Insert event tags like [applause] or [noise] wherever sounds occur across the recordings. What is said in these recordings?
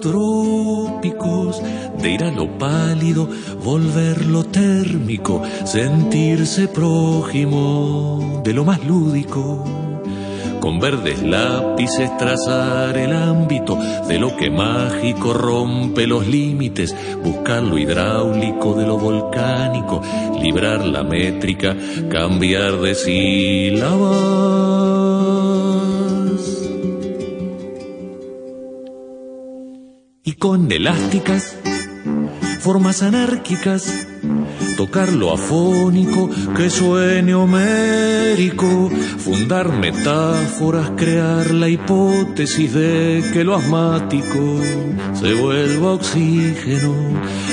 Trópicos, de ir a lo pálido, volverlo térmico, sentirse prójimo de lo más lúdico. Con verdes lápices trazar el ámbito de lo que mágico rompe los límites, buscar lo hidráulico de lo volcánico, librar la métrica, cambiar de sílabas. Y con elásticas, formas anárquicas, tocar lo afónico que suene homérico, fundar metáforas, crear la hipótesis de que lo asmático se vuelva oxígeno,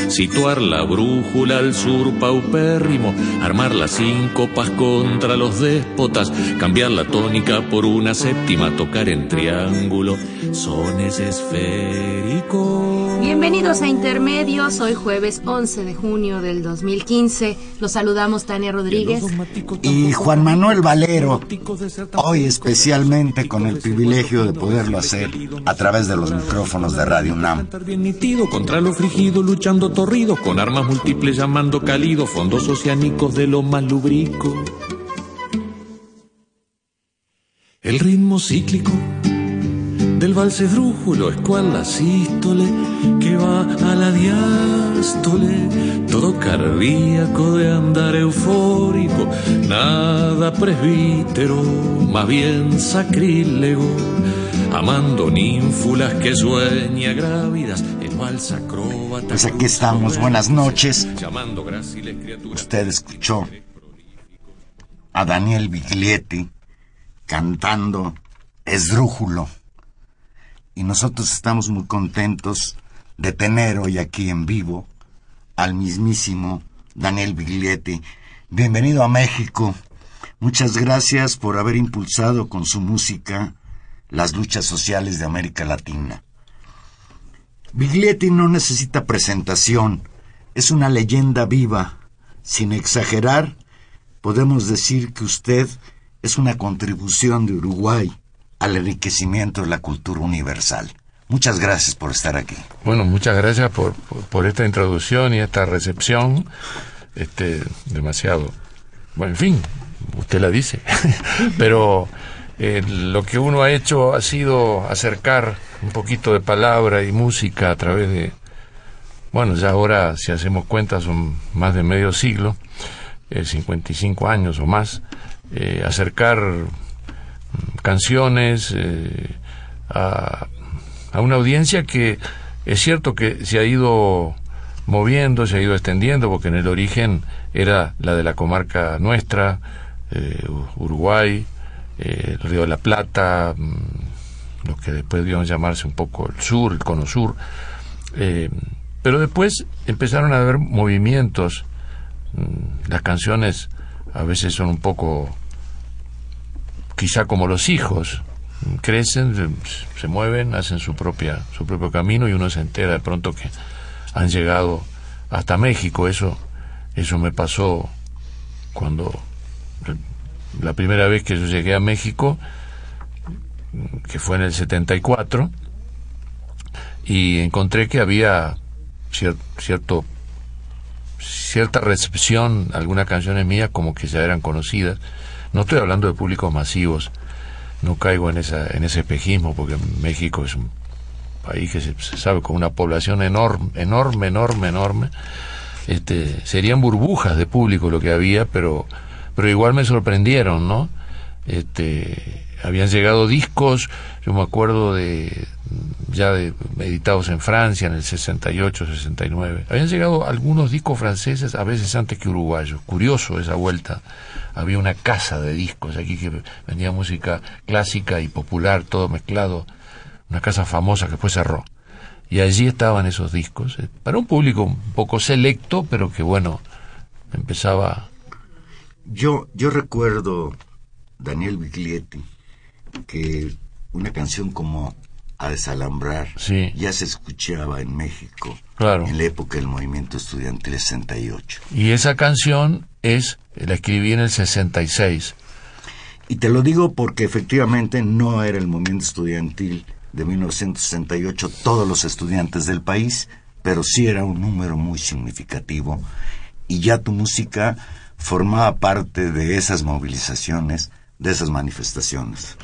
situar la brújula al sur paupérrimo, armar las síncopas contra los déspotas, cambiar la tónica por una séptima, tocar en triángulo, sones esféricos. Bienvenidos a Intermedios, hoy jueves 11 de junio del 2015. Los saludamos Tania Rodríguez. Y Juan Manuel Valero, hoy especialmente con el privilegio de poderlo hacer a través de los micrófonos de Radio UNAM. Contra lo frigido, luchando torrido, con armas múltiples llamando cálido, fondos oceánicos de lo más lubrico. El ritmo cíclico del vals esdrújulo, escuala sístole, que va a la diástole, todo cardíaco de andar eufórico, nada presbítero, más bien sacrílego, amando ninfulas que sueña grávidas, el vals acróbata. Pues aquí estamos, buenas noches. Usted escuchó a Daniel Biglietti cantando Esdrújulo. Y nosotros estamos muy contentos de tener hoy aquí en vivo al mismísimo Daniel Biglietti. Bienvenido a México. Muchas gracias por haber impulsado con su música las luchas sociales de América Latina. Biglietti no necesita presentación, es una leyenda viva. Sin exagerar, podemos decir que usted es una contribución de Uruguay al enriquecimiento de la cultura universal. Muchas gracias por estar aquí. Bueno, muchas gracias por, por, esta introducción y esta recepción. Este, demasiado. Bueno, en fin, usted la dice. [laughs] Pero eh, lo que uno ha hecho ha sido acercar un poquito de palabra y música a través de. Bueno, ya ahora, si hacemos cuenta, son más de medio siglo, eh, 55 años o más. Eh, acercar canciones eh, a, una audiencia que es cierto que se ha ido moviendo, se ha ido extendiendo, porque en el origen era la de la comarca nuestra, eh, Uruguay, eh, el Río de la Plata, mmm, lo que después a llamarse un poco el sur, el cono sur. pero después empezaron a haber movimientos, mmm, las canciones a veces son un poco quizá como los hijos crecen, se mueven, hacen su propia su propio camino y uno se entera de pronto que han llegado hasta México. Eso eso me pasó cuando la primera vez que yo llegué a México, que fue en el 74, y encontré que había cier cierto cierta recepción, algunas canciones mías como que ya eran conocidas no estoy hablando de públicos masivos, no caigo en, esa, en ese espejismo, porque México es un país que se, sabe con una población enorme, enorme, enorme, enorme. Este, serían burbujas de público lo que había, pero, pero igual me sorprendieron, ¿no? este, habían llegado discos, yo me acuerdo de ya de, editados en Francia en el 68, 69. Habían llegado algunos discos franceses a veces antes que uruguayos. Curioso esa vuelta. Había una casa de discos aquí que vendía música clásica y popular, todo mezclado. Una casa famosa que después cerró. Y allí estaban esos discos, eh, para un público un poco selecto, pero que bueno, empezaba... Yo, yo recuerdo, Daniel Biglietti, que una canción como A desalambrar ya se escuchaba en México claro. en la época del movimiento estudiantil 68. Y esa canción es, la escribí en el 66. Y te lo digo porque efectivamente no era el movimiento estudiantil de 1968 todos los estudiantes del país, pero sí era un número muy significativo y ya tu música formaba parte de esas movilizaciones, de esas manifestaciones.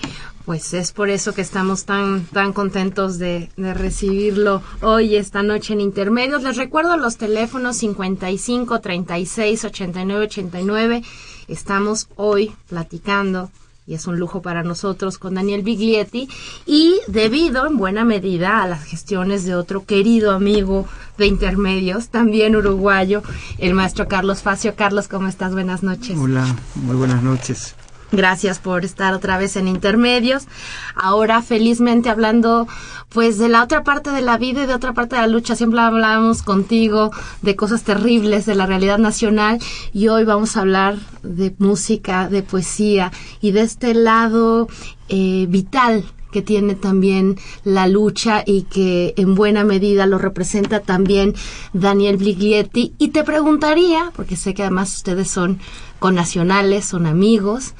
Pues es por eso que estamos tan, tan contentos de, de, recibirlo hoy, esta noche en Intermedios. Les recuerdo los teléfonos 55 36 89 89. Estamos hoy platicando y es un lujo para nosotros con Daniel Biglietti y debido en buena medida a las gestiones de otro querido amigo de intermedios, también uruguayo, el maestro Carlos Facio. Carlos, ¿cómo estás? Buenas noches. Hola, muy buenas noches. Gracias por estar otra vez en Intermedios. Ahora felizmente hablando pues de la otra parte de la vida y de otra parte de la lucha. Siempre hablábamos contigo de cosas terribles de la realidad nacional y hoy vamos a hablar de música, de poesía y de este lado eh, vital que tiene también la lucha y que en buena medida lo representa también Daniel Bliglietti. Y te preguntaría, porque sé que además ustedes son connacionales, son amigos,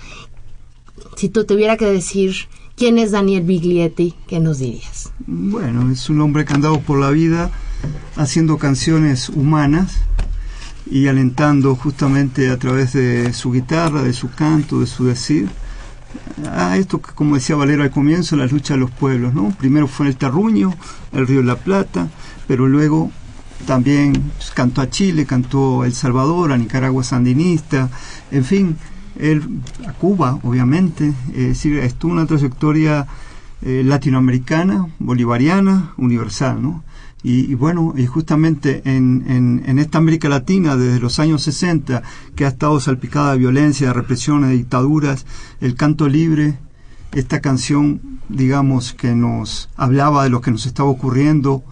si tú tuviera que decir quién es Daniel Biglietti, ¿qué nos dirías? Bueno, es un hombre que ha andado por la vida haciendo canciones humanas y alentando justamente a través de su guitarra, de su canto, de su decir, a esto que, como decía Valero al comienzo, la lucha de los pueblos, ¿no? Primero fue en el Terruño, el Río de la Plata, pero luego también cantó a Chile, cantó a El Salvador, a Nicaragua sandinista, en fin, él, a Cuba, obviamente, es decir, estuvo una trayectoria eh, latinoamericana, bolivariana, universal, ¿no? Y, bueno, y justamente en, en, esta América Latina, desde los años 60, que ha estado salpicada de violencia, de represión, de dictaduras, el canto libre, esta canción, digamos, que nos hablaba de lo que nos estaba ocurriendo,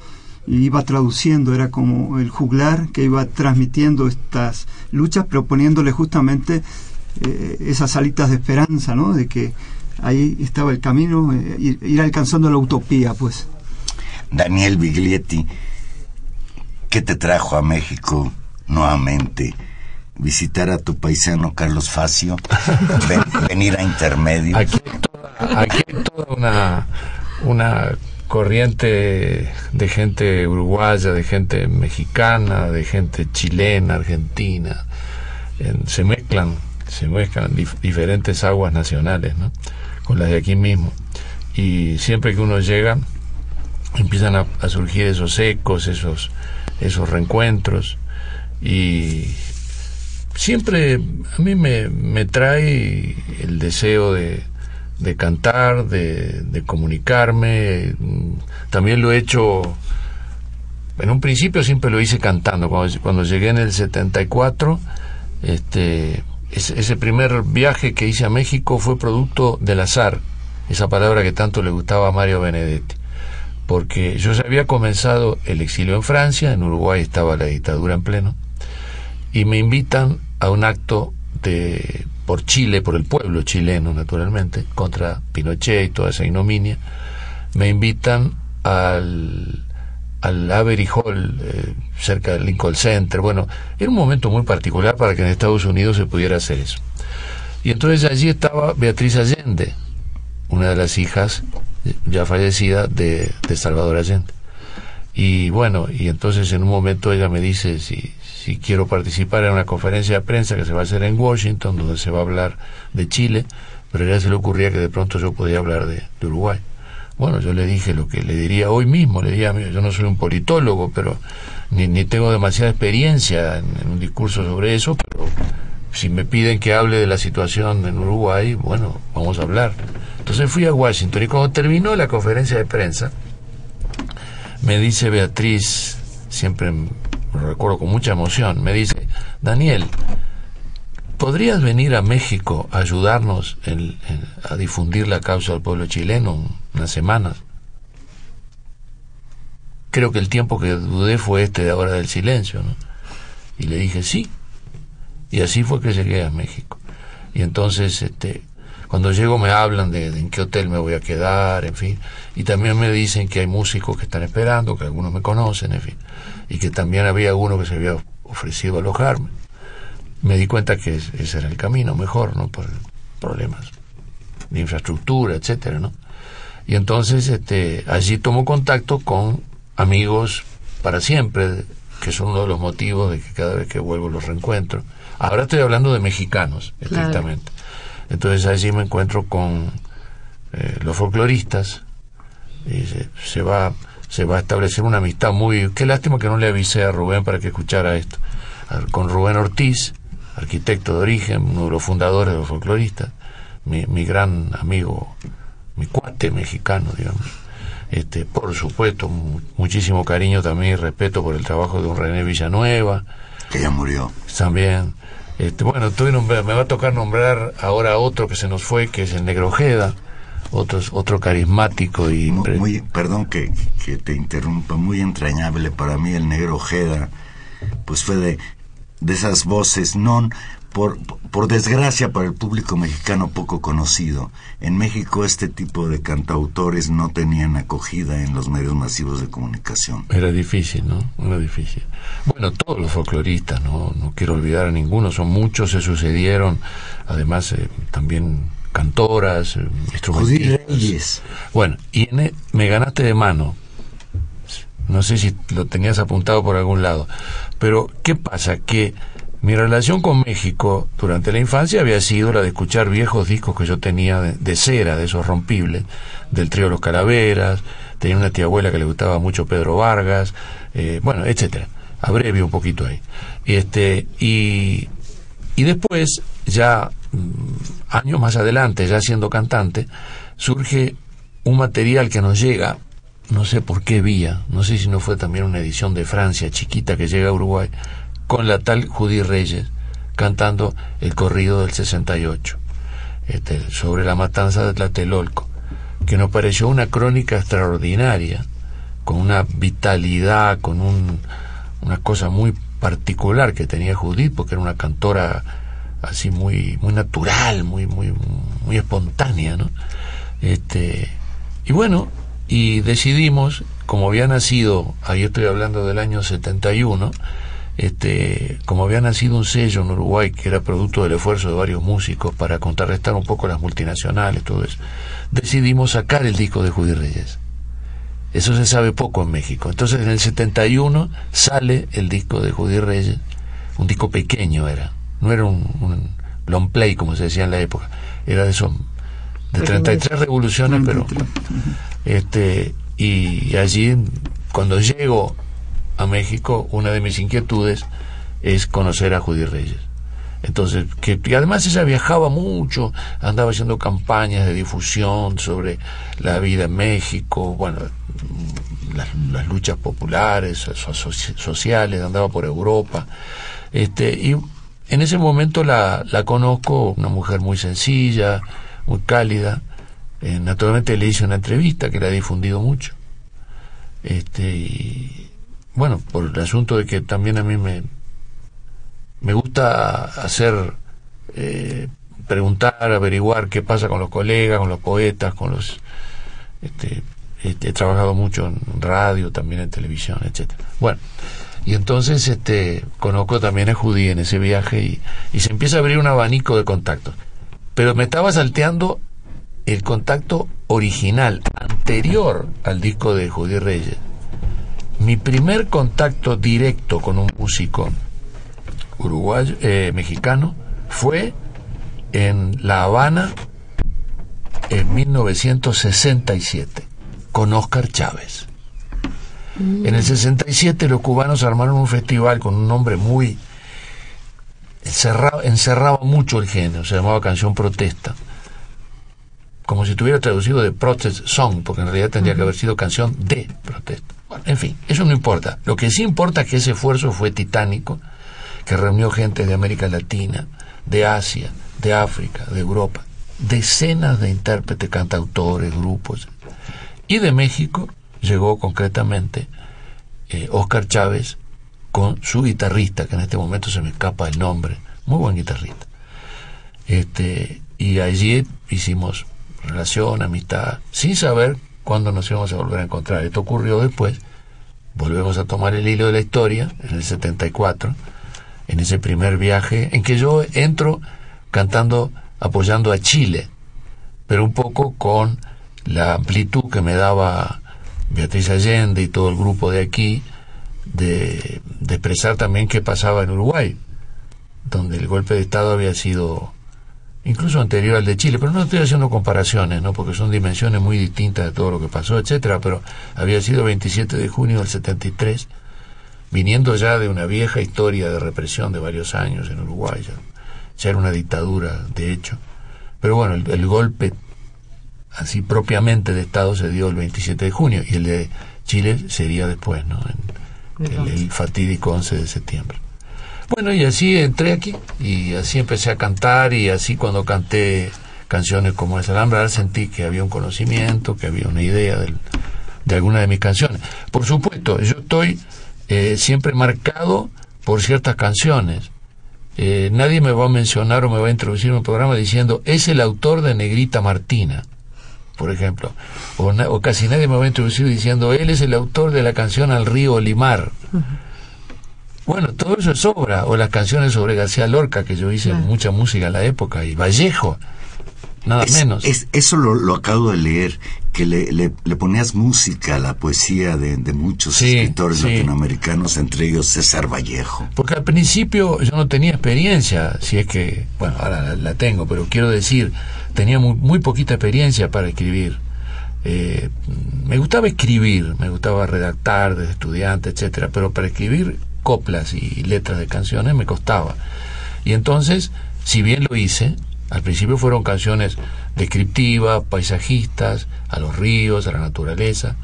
y iba traduciendo, era como el juglar que iba transmitiendo estas luchas, proponiéndole justamente eh, esas alitas de esperanza, ¿no? De que ahí estaba el camino, eh, ir, alcanzando la utopía, pues. Daniel Biglietti, ¿qué te trajo a México nuevamente? Visitar a tu paisano Carlos Facio, [laughs] venir a intermedio. Aquí hay toda, una, una corriente de gente uruguaya, de gente mexicana, de gente chilena, argentina. se mezclan se mezclan diferentes aguas nacionales ¿no? con las de aquí mismo. Y siempre que uno llega, empiezan a, surgir esos ecos, esos, esos reencuentros. Y siempre a mí me, me trae el deseo de, de cantar, de, de, comunicarme. También lo he hecho, en un principio siempre lo hice cantando. Cuando, cuando llegué en el 74, este, ese primer viaje que hice a México fue producto del azar, esa palabra que tanto le gustaba a Mario Benedetti, porque yo ya había comenzado el exilio en Francia, en Uruguay estaba la dictadura en pleno, y me invitan a un acto de por Chile, por el pueblo chileno naturalmente, contra Pinochet y toda esa ignominia, me invitan al al Avery Hall, eh, cerca del Lincoln Center. Bueno, era un momento muy particular para que en Estados Unidos se pudiera hacer eso. Y entonces allí estaba Beatriz Allende, una de las hijas ya fallecida de, de Salvador Allende. Y bueno, y entonces en un momento ella me dice si, si quiero participar en una conferencia de prensa que se va a hacer en Washington, donde se va a hablar de Chile, pero a ella se le ocurría que de pronto yo podía hablar de Uruguay. Bueno, yo le dije lo que le diría hoy mismo, le diría, yo no soy un politólogo, pero ni, ni tengo demasiada experiencia en, un discurso sobre eso, pero si me piden que hable de la situación en Uruguay, bueno, vamos a hablar. Entonces fui a Washington y cuando terminó la conferencia de prensa, me dice Beatriz, siempre lo recuerdo con mucha emoción, me dice, Daniel, ¿podrías venir a México a ayudarnos a difundir la causa del pueblo chileno unas semanas? Creo que el tiempo que dudé fue este de ahora del silencio, ¿no? Y le dije sí. Y así fue que llegué a México. Y entonces, este, cuando llego me hablan de, en qué hotel me voy a quedar, en fin. Y también me dicen que hay músicos que están esperando, que algunos me conocen, en fin. Y que también había uno que se había ofrecido alojarme. Me di cuenta que ese era el camino mejor, ¿no? Por problemas de infraestructura, etcétera, ¿no? Y entonces, este, allí tomo contacto con amigos para siempre, que son uno de los motivos de que cada vez que vuelvo los reencuentro. Ahora estoy hablando de mexicanos, estrictamente. Entonces allí me encuentro con eh, los folcloristas y se, va se va a establecer una amistad muy qué lástima que no le avisé a Rubén para que escuchara esto. Con Rubén Ortiz arquitecto de origen uno de los fundadores de los folcloristas mi, mi gran amigo mi cuate mexicano digamos. Este por supuesto muchísimo cariño también y respeto por el trabajo de un René Villanueva. Que ya murió. También este, bueno, me va a tocar nombrar ahora otro que se nos fue, que es el Negro Ojeda, otro, otro carismático y... Muy, perdón que, que, te interrumpa, muy entrañable para mí el Negro Ojeda, pues fue de, de esas voces, non por, por desgracia para el público mexicano poco conocido, en México este tipo de cantautores no tenían acogida en los medios masivos de comunicación. Era difícil, ¿no? Era difícil. Bueno, todos los folcloristas, no, no quiero olvidar a ninguno, son muchos, se sucedieron, además eh, también cantoras, eh, instrumentistas. Bueno, y en, e, me ganaste de mano, no sé si lo tenías apuntado por algún lado, pero ¿qué pasa? Que mi relación con México durante la infancia había sido la de escuchar viejos discos que yo tenía de, cera, de esos rompibles, del trío Los Calaveras, tenía una tía abuela que le gustaba mucho Pedro Vargas, eh, bueno, etcétera. Abrevio un poquito ahí. Este, y, y después, ya mm, años más adelante, ya siendo cantante, surge un material que nos llega, no sé por qué vía, no sé si no fue también una edición de Francia chiquita que llega a Uruguay, con la tal Judy Reyes cantando el corrido del 68 este, sobre la matanza de Tlatelolco, que nos pareció una crónica extraordinaria, con una vitalidad, con un, una cosa muy particular que tenía Judith, porque era una cantora así muy muy natural, muy muy muy espontánea, ¿no? Este, y bueno, y decidimos, como había nacido, ahí estoy hablando del año 71, este, como había nacido un sello en Uruguay que era producto del esfuerzo de varios músicos para contrarrestar un poco las multinacionales, todo eso, decidimos sacar el disco de Judy Reyes. Eso se sabe poco en México. Entonces en el 71 sale el disco de Judy Reyes, un disco pequeño era, no era un, long play como se decía en la época, era de esos de 33 revoluciones, pero este y allí cuando llego a México, una de mis inquietudes es conocer a Judy Reyes. Entonces, que además ella viajaba mucho, andaba haciendo campañas de difusión sobre la vida en México, bueno, las, luchas populares, sociales, andaba por Europa. Este, y en ese momento la, la conozco, una mujer muy sencilla, muy cálida. Eh, naturalmente le hice una entrevista que la he difundido mucho. Este, bueno, por el asunto de que también a mí me, me gusta hacer, eh, preguntar, averiguar qué pasa con los colegas, con los poetas, con los... Este, he, trabajado mucho en radio, también en televisión, etcétera. Bueno, y entonces este, conozco también a Judy en ese viaje y, y se empieza a abrir un abanico de contactos. Pero me estaba salteando el contacto original, anterior al disco de Judy Reyes, mi primer contacto directo con un músico uruguayo, eh, mexicano, fue en La Habana en 1967 con Oscar Chávez. En el 67 los cubanos armaron un festival con un nombre muy encerraba, encerraba mucho el género, se llamaba canción protesta. Como si tuviera traducido de protest song, porque en realidad tendría que haber sido canción de protesta. En fin, eso no importa. Lo que sí importa es que ese esfuerzo fue titánico, que reunió gente de América Latina, de Asia, de África, de Europa, decenas de intérpretes, cantautores, grupos. Y de México llegó concretamente eh, Oscar Chávez con su guitarrista, que en este momento se me escapa el nombre, muy buen guitarrista. Este, y allí hicimos relación, amistad, sin saber cuándo nos íbamos a volver a encontrar. Esto ocurrió después. Volvemos a tomar el hilo de la historia en el 74, en ese primer viaje en que yo entro cantando, apoyando a Chile, pero un poco con la amplitud que me daba Beatriz Allende y todo el grupo de aquí, de, de expresar también qué pasaba en Uruguay, donde el golpe de Estado había sido incluso anterior al de Chile, pero no estoy haciendo comparaciones, ¿no? porque son dimensiones muy distintas de todo lo que pasó, etcétera, pero había sido 27 de junio del 73, viniendo ya de una vieja historia de represión de varios años en Uruguay, ya, era una dictadura, de hecho. Pero bueno, el, golpe así propiamente de Estado se dio el 27 de junio y el de Chile sería después, ¿no? En, el fatídico 11 de septiembre. Bueno, y así entré aquí y así empecé a cantar y así cuando canté canciones como esa Alhambra sentí que había un conocimiento, que había una idea de alguna de mis canciones. Por supuesto, yo estoy eh, siempre marcado por ciertas canciones. Eh, nadie me va a mencionar o me va a introducir en un programa diciendo es el autor de Negrita Martina, por ejemplo. O, casi nadie me va a introducir diciendo él es el autor de la canción Al río Olimar. Bueno, todo eso es obra, o las canciones sobre García Lorca, que yo hice mucha música en la época, y Vallejo, nada menos. Es, eso lo, acabo de leer, que le, le, ponías música a la poesía de, muchos escritores latinoamericanos, entre ellos César Vallejo. Porque al principio yo no tenía experiencia, si es que, bueno, ahora la, tengo, pero quiero decir, tenía muy, muy poquita experiencia para escribir. Eh, me gustaba escribir, me gustaba redactar desde estudiante, etcétera, pero para escribir coplas y letras de canciones me costaba. Y entonces, si bien lo hice, al principio fueron canciones descriptivas, paisajistas, a los ríos, a la naturaleza,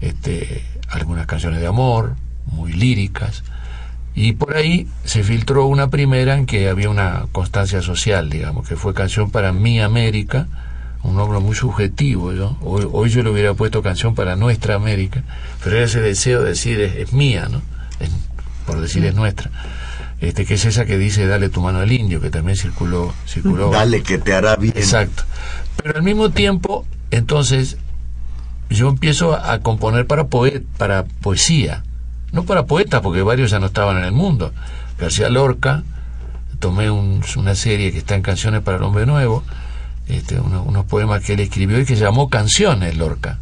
este, algunas canciones de amor, muy líricas, y por ahí se filtró una primera en que había una constancia social, digamos, que fue canción para mi América, un nombre muy subjetivo, ¿no? Hoy, yo le hubiera puesto canción para nuestra América, pero ese deseo de decir es, mía, ¿no? Por decir es nuestra, este, que es esa que dice dale tu mano al indio, que también circuló. circuló dale que te hará bien. Exacto. Pero al mismo tiempo, entonces, yo empiezo a componer para, poet, para poesía, no para poetas, porque varios ya no estaban en el mundo. García Lorca, tomé una serie que está en Canciones para el Hombre Nuevo, este, unos poemas que él escribió y que llamó Canciones Lorca.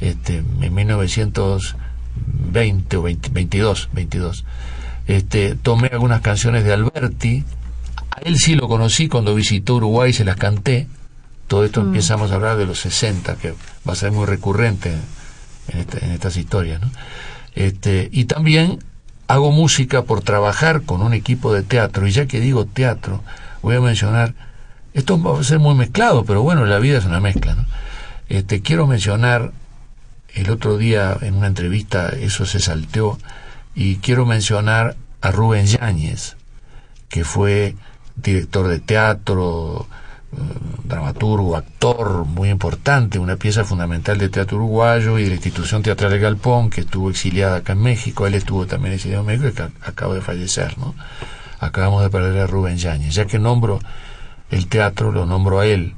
Este, en 1900 20 o 22, 22. Este, tomé algunas canciones de Alberti, a él sí lo conocí cuando visitó Uruguay y se las canté. Todo esto mm. empezamos a hablar de los 60, que va a ser muy recurrente en, este, en estas historias. ¿no? Este, y también hago música por trabajar con un equipo de teatro, y ya que digo teatro, voy a mencionar, esto va a ser muy mezclado, pero bueno, la vida es una mezcla. ¿no? Este, quiero mencionar el otro día en una entrevista eso se salteó y quiero mencionar a Rubén Yáñez, que fue director de teatro, eh, dramaturgo, actor muy importante, una pieza fundamental de teatro uruguayo y de la institución teatral de Galpón, que estuvo exiliada acá en México. Él estuvo también exiliado en México y que acaba de fallecer, ¿no? Acabamos de perder a Rubén Yáñez. Ya que nombro el teatro, lo nombro a él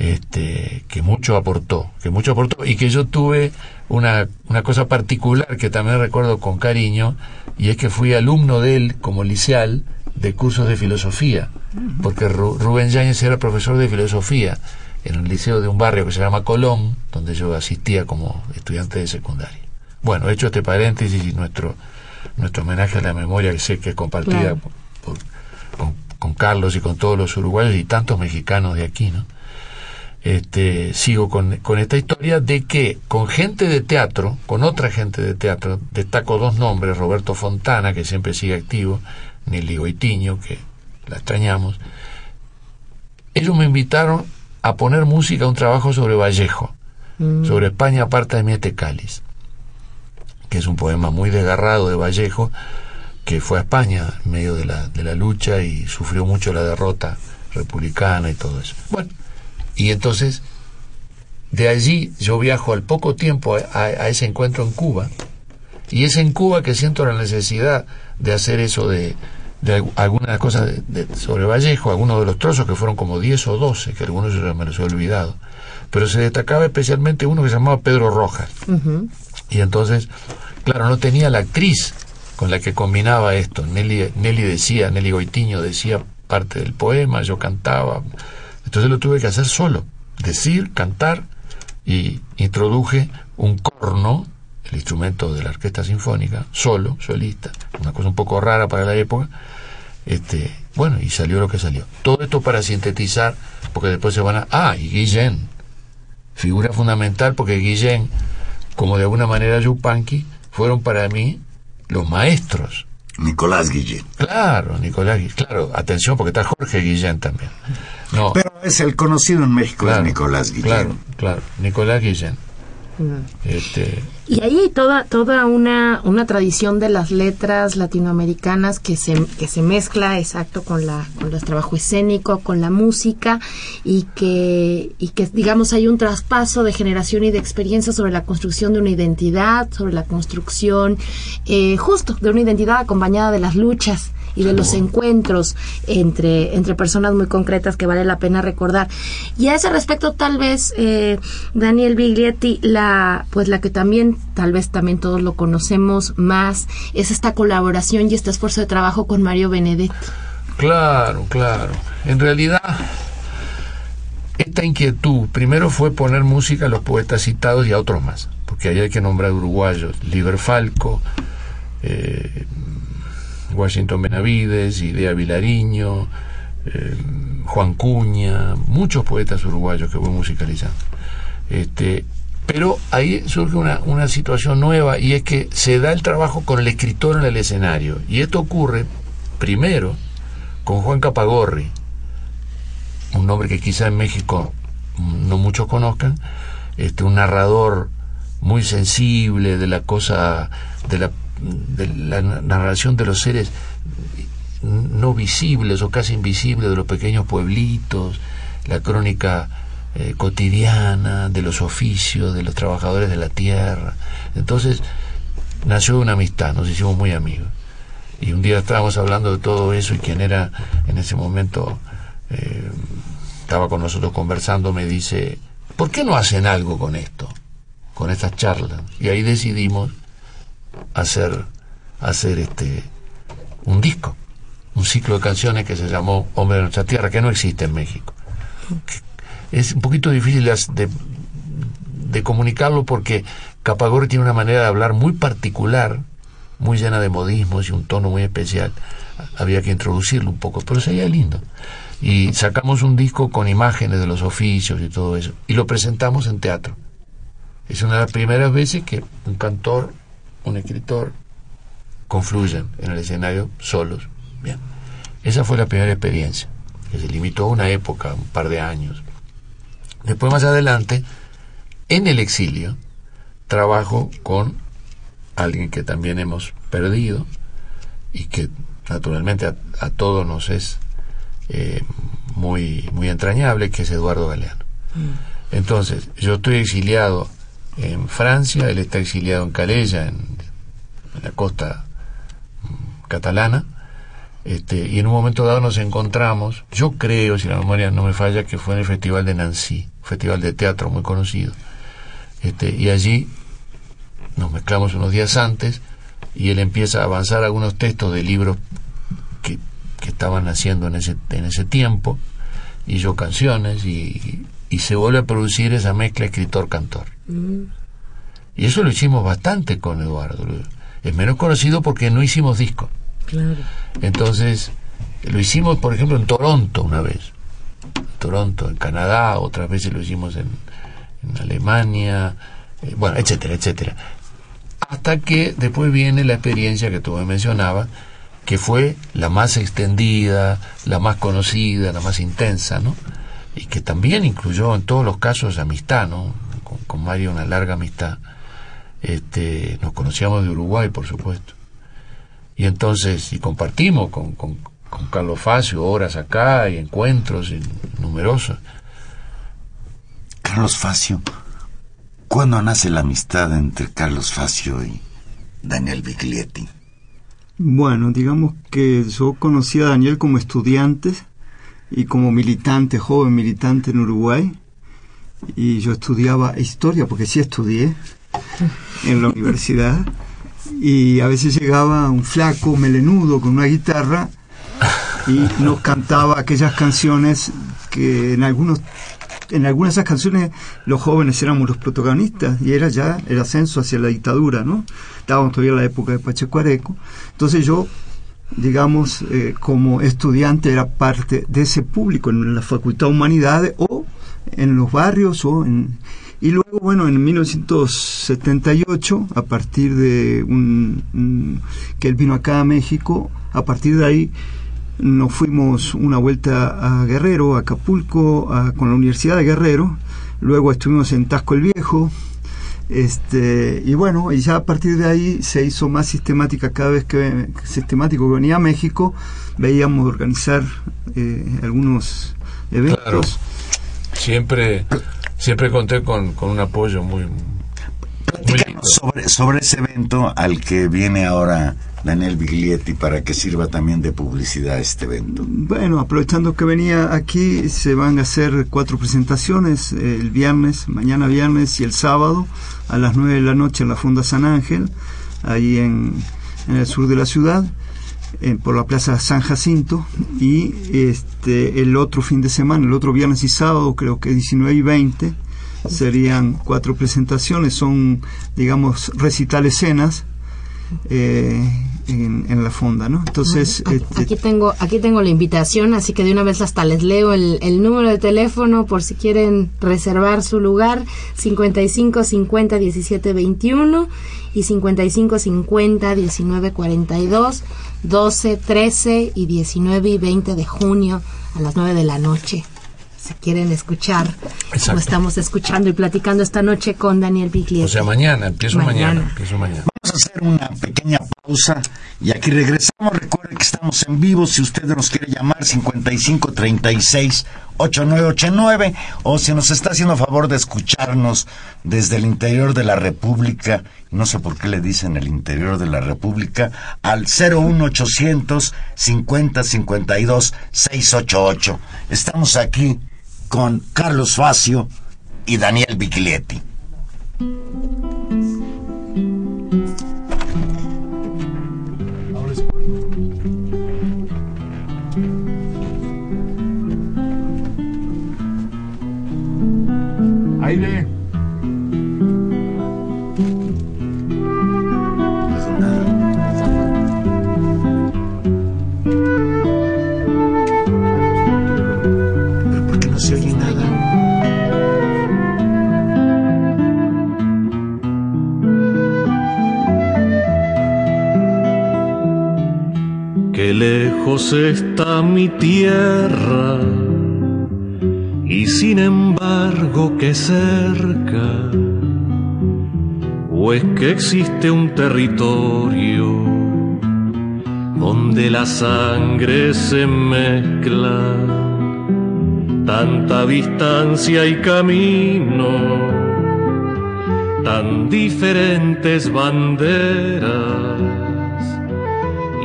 este, que mucho aportó, que mucho aportó y que yo tuve una, una cosa particular que también recuerdo con cariño y es que fui alumno de él como liceal de cursos de filosofía, porque Rubén Yáñez era profesor de filosofía en un liceo de un barrio que se llama Colón, donde yo asistía como estudiante de secundaria. Bueno, hecho este paréntesis y nuestro, nuestro homenaje a la memoria que sé que es compartida con, con Carlos y con todos los uruguayos y tantos mexicanos de aquí, ¿no? Este, sigo con, con, esta historia de que con gente de teatro, con otra gente de teatro, destaco dos nombres, Roberto Fontana, que siempre sigue activo, Nelly Goitiño, que la extrañamos, ellos me invitaron a poner música a un trabajo sobre Vallejo, sobre España aparta de Miete Cáliz, que es un poema muy desgarrado de Vallejo, que fue a España en medio de la, de la lucha y sufrió mucho la derrota republicana y todo eso. Bueno, y entonces de allí yo viajo al poco tiempo a, a- a ese encuentro en Cuba, y es en Cuba que siento la necesidad de hacer eso de, de algu- algunas cosas de- de- sobre Vallejo, algunos de los trozos que fueron como 10 o 12, que algunos me los he olvidado. Pero se destacaba especialmente uno que se llamaba Pedro Rojas. Y entonces, claro, no tenía la actriz con la que combinaba esto. Nelly, Nelly decía, Nelly Goitiño decía parte del poema, yo cantaba. Entonces lo tuve que hacer solo. Decir, cantar y introduje un corno, el instrumento de la orquesta sinfónica, solo, solista, una cosa un poco rara para la época. Este, bueno, y salió lo que salió. Todo esto para sintetizar, porque después se van a... Ah, y Guillén, figura fundamental porque Guillén, como de alguna manera Yupanqui, fueron para mí los maestros. Nicolás Guillén. Claro, Nicolás, Guillén, claro, atención porque está Jorge Guillén también. No, Pero es el conocido en México, claro, es Nicolás Guillén. Claro, claro, Nicolás Guillén. Este, Y ahí hay toda, toda una, una tradición de las letras latinoamericanas que se, que se mezcla exacto con la, con el trabajo escénico, con la música, y que, y que digamos hay un traspaso de generación y de experiencia sobre la construcción de una identidad, sobre la construcción eh, justo de una identidad acompañada de las luchas y de los encuentros entre, entre personas muy concretas que vale la pena recordar. Y a ese respecto, tal vez, eh, Daniel Biglietti, la, pues la que también, tal vez también todos lo conocemos más, es esta colaboración y este esfuerzo de trabajo con Mario Benedetti. Claro, claro. En realidad, esta inquietud primero fue poner música a los poetas citados y a otros más, porque ahí hay que nombrar uruguayos, Liber Falco, eh, Washington Benavides, Idea Vilariño, eh, Juan Cuña, muchos poetas uruguayos que voy musicalizando. Este, pero ahí surge una, una situación nueva y es que se da el trabajo con el escritor en el escenario. Y esto ocurre primero con Juan Capagorri, un nombre que quizá en México no muchos conozcan, este, un narrador muy sensible de la cosa, de la, de la narración de los seres no visibles o casi invisibles de los pequeños pueblitos, la crónica eh, cotidiana de los oficios, de los trabajadores de la tierra. Entonces nació una amistad, nos hicimos muy amigos. Y un día estábamos hablando de todo eso y quien era en ese momento, eh, estaba con nosotros conversando, me dice, ¿por qué no hacen algo con esto? Con estas charlas. Y ahí decidimos hacer, hacer este, un disco, un ciclo de canciones que se llamó Hombre de nuestra Tierra, que no existe en México. Es un poquito difícil de, de, comunicarlo porque Capagorri tiene una manera de hablar muy particular, muy llena de modismos y un tono muy especial. Había que introducirlo un poco, pero sería lindo. Y sacamos un disco con imágenes de los oficios y todo eso, y lo presentamos en teatro. Es una de las primeras veces que un cantor, un escritor, confluyen en el escenario solos. Bien. Esa fue la primera experiencia, que se limitó a una época, un par de años. Después, más adelante, en el exilio, trabajo con alguien que también hemos perdido y que naturalmente a, a todos nos es eh, muy, muy entrañable, que es Eduardo Galeano. Mm. Entonces, yo estoy exiliado en Francia, él está exiliado en Calella, en, la costa catalana, este, y en un momento dado nos encontramos, yo creo, si la memoria no me falla, que fue en el Festival de Nancy, festival de teatro muy conocido, este, y allí nos mezclamos unos días antes y él empieza a avanzar algunos textos de libros que, estaban haciendo en ese, en ese tiempo, y yo canciones, y, y se vuelve a producir esa mezcla escritor-cantor. Mm. Y eso lo hicimos bastante con Eduardo. Es menos conocido porque no hicimos disco. Claro. Entonces, lo hicimos, por ejemplo, en Toronto una vez. En Toronto, en Canadá, otras veces lo hicimos en, en Alemania, eh, bueno, etcétera, etcétera. Hasta que después viene la experiencia que tú me mencionabas que fue la más extendida, la más conocida, la más intensa, ¿no? Y que también incluyó en todos los casos amistad, ¿no? Con, Mario una larga amistad. Este, nos conocíamos de Uruguay, por supuesto. Y entonces, y compartimos con, con, con Carlos Facio horas acá y encuentros y numerosos. Carlos Facio, ¿cuándo nace la amistad entre Carlos Facio y Daniel Biglietti? Bueno, digamos que yo conocí a Daniel como estudiante y como militante, joven militante en Uruguay. Y yo estudiaba historia, porque sí estudié en la universidad. Y a veces llegaba un flaco melenudo con una guitarra y nos cantaba aquellas canciones que en algunos en algunas de esas canciones los jóvenes éramos los protagonistas y era ya el ascenso hacia la dictadura, ¿no? Estábamos todavía en la época de Pacheco Areco. Entonces yo, digamos, eh, como estudiante era parte de ese público en la Facultad de Humanidades o en los barrios o en... Y luego, bueno, en 1978, a partir de un, que él vino acá a México, a partir de ahí nos fuimos una vuelta a Guerrero, a Acapulco, a, con la Universidad de Guerrero, luego estuvimos en Tasco el Viejo, este, y bueno, y ya a partir de ahí se hizo más sistemática cada vez que sistemático venía a México, veíamos organizar eh, algunos eventos. Siempre, siempre conté con, con un apoyo muy, sobre, sobre ese evento al que viene ahora Daniel Biglietti para que sirva también de publicidad este evento. Bueno, aprovechando que venía aquí, se van a hacer cuatro presentaciones eh, el viernes, mañana viernes y el sábado a las nueve de la noche en la Fonda San Ángel, ahí en, en el sur de la ciudad, por la Plaza San Jacinto. Y este el otro fin de semana, el otro viernes y sábado, creo que 19 y 20, serían cuatro presentaciones, son, digamos, recital escenas. Eh, en, en, la fonda, ¿no? Entonces, bueno, este, aquí tengo aquí tengo la invitación, así que de una vez hasta les leo el, el, número de teléfono por si quieren reservar su lugar 55 50 17 21 y 55 50 19 42 12 13 y 19 y 20 de junio a las 9 de la noche si quieren escuchar Exacto. como estamos escuchando y platicando esta noche con Daniel Biglietti. O sea, mañana, empiezo mañana. mañana. empiezo mañana. Vamos a hacer una pequeña pausa y aquí regresamos. Recuerden que estamos en vivo. Si usted nos quiere llamar 5536 8989 o si nos está haciendo favor de escucharnos desde el interior de la República, no sé por qué le dicen el interior de la República, al 01800 50 52 688. Estamos aquí con Carlos Facio y Daniel Biglietti. Qué lejos está mi tierra y sin embargo que cerca, o es que existe un territorio donde la sangre se mezcla, tanta distancia y camino, tan diferentes banderas,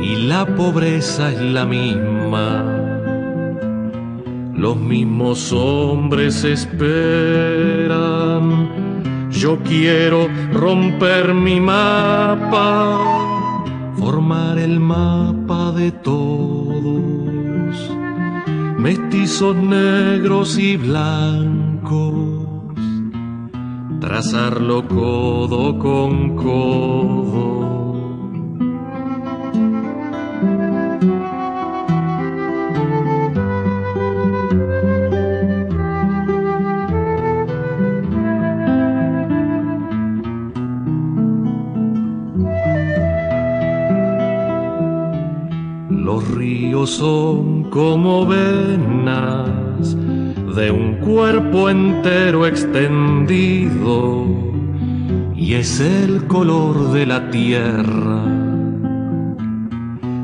y la pobreza es la misma los mismos hombres esperan. Yo quiero romper mi mapa, formar el mapa de todos, mestizos negros y blancos, trazarlo codo con codo. Son como venas de un cuerpo entero extendido y es el color de la tierra,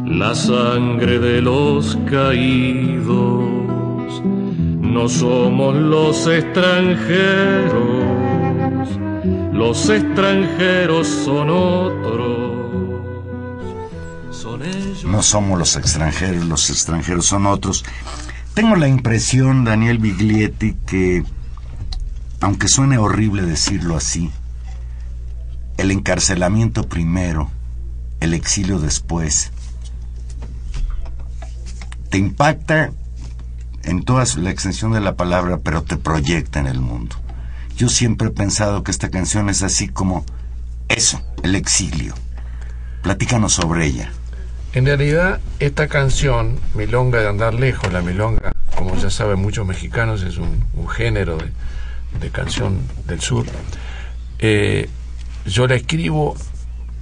la sangre de los caídos. No somos los extranjeros, los extranjeros son otros. No somos los extranjeros, los extranjeros son otros. Tengo la impresión, Daniel Biglietti, que, aunque suene horrible decirlo así, el encarcelamiento primero, el exilio después, te impacta en toda la extensión de la palabra, pero te proyecta en el mundo. Yo siempre he pensado que esta canción es así como eso, el exilio. Platícanos sobre ella. En realidad, esta canción, Milonga de Andar Lejos, la milonga, como ya saben muchos mexicanos, es un, género de, canción del sur. Eh, yo la escribo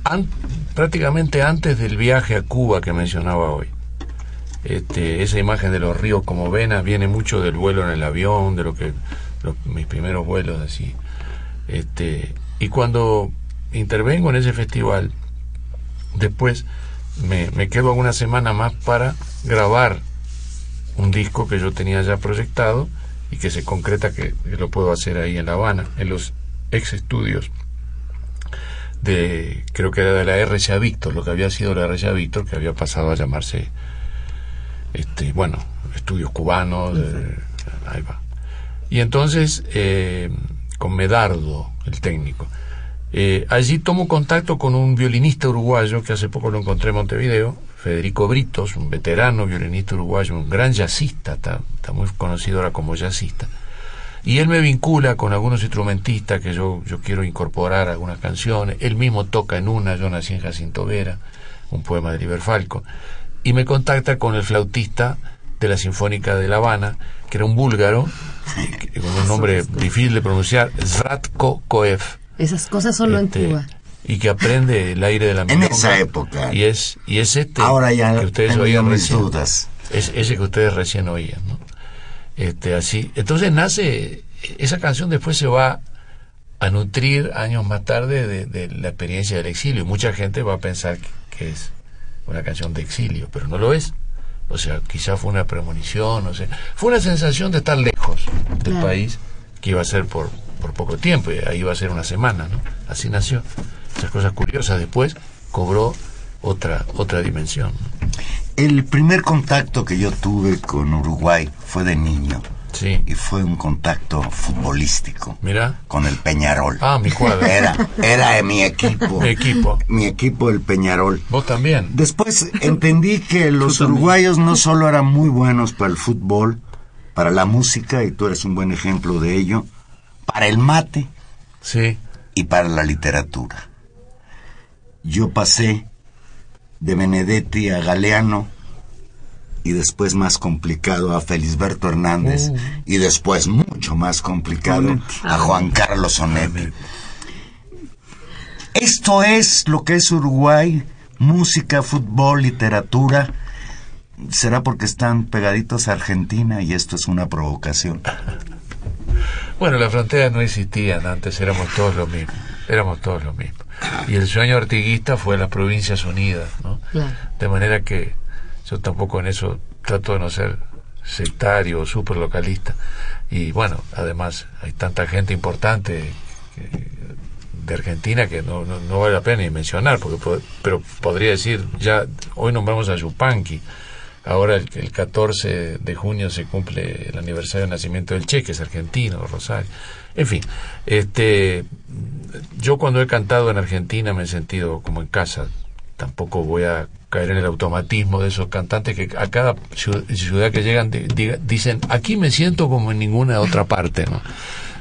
an, prácticamente antes del viaje a Cuba que mencionaba hoy. Este, esa imagen de los ríos como venas viene mucho del vuelo en el avión, de lo que mis primeros vuelos así. Este, y cuando intervengo en ese festival, después me, me quedo alguna semana más para grabar un disco que yo tenía ya proyectado y que se concreta que, que lo puedo hacer ahí en La Habana, en los ex estudios de, creo que era de la RCA Víctor, lo que había sido la RCA Víctor, que había pasado a llamarse, este, bueno, estudios cubanos, eh, ahí va. Y entonces, eh, con Medardo, el técnico, eh, allí tomo contacto con un violinista uruguayo que hace poco lo encontré en Montevideo, Federico Britos, un veterano violinista uruguayo, un gran jazzista, está, está muy conocido ahora como jazzista. Y él me vincula con algunos instrumentistas que yo, yo quiero incorporar a algunas canciones. Él mismo toca en una, yo nací en Jacinto Vera, un poema de Liber Falco. Y me contacta con el flautista de la Sinfónica de La Habana, que era un búlgaro, con un nombre difícil de pronunciar, Zratko Koev. Esas cosas solo Este, en Cuba. Y que aprende el aire de la [laughs] En milonga. esa época. Y es, y es este Ahora ya que ustedes oían mis recién. dudas. Es ese que ustedes recién oían, ¿no? Este, así. Entonces nace, esa canción después se va a nutrir años más tarde de, de la experiencia del exilio. Y mucha gente va a pensar que, que es una canción de exilio, pero no lo es. O sea, quizás fue una premonición, no sé. Fue una sensación de estar lejos del Claro. país, que iba a ser por, por poco tiempo, ahí iba a ser una semana, ¿no? Así nació. Esas cosas curiosas. Después cobró otra, otra dimensión. El primer contacto que yo tuve con Uruguay fue de niño Sí. y fue un contacto futbolístico Mira. con el Peñarol. Ah, mi cuadro. Era, era mi equipo. Mi equipo. Mi equipo, el Peñarol. Vos también. Después entendí que los uruguayos no solo eran muy buenos para el fútbol, para la música, y tú eres un buen ejemplo de ello, para el mate Sí. y para la literatura. Yo pasé de Benedetti a Galeano y después más complicado a Felisberto Hernández y después mucho más complicado a Juan Carlos Onetti. Esto es lo que es Uruguay, música, fútbol, literatura. ¿Será porque están pegaditos a Argentina y esto es una provocación? [laughs] Bueno, las fronteras no existían antes, éramos todos lo mismo. Éramos todos lo mismo. Y el sueño artiguista fue las provincias unidas, ¿no? Claro. De manera que yo tampoco en eso trato de no ser sectario o súper localista. Y bueno, además hay tanta gente importante que- de Argentina que no, no, no vale la pena ni mencionar, porque po- pero podría decir, ya hoy nombramos a Yupanqui, ahora el, el 14 de junio se cumple el aniversario del nacimiento del Che, que es argentino, Rosario. En fin, este, yo cuando he cantado en Argentina me he sentido como en casa. Tampoco voy a caer en el automatismo de esos cantantes que a cada ciu- ciudad que llegan dicen, aquí me siento como en ninguna otra parte.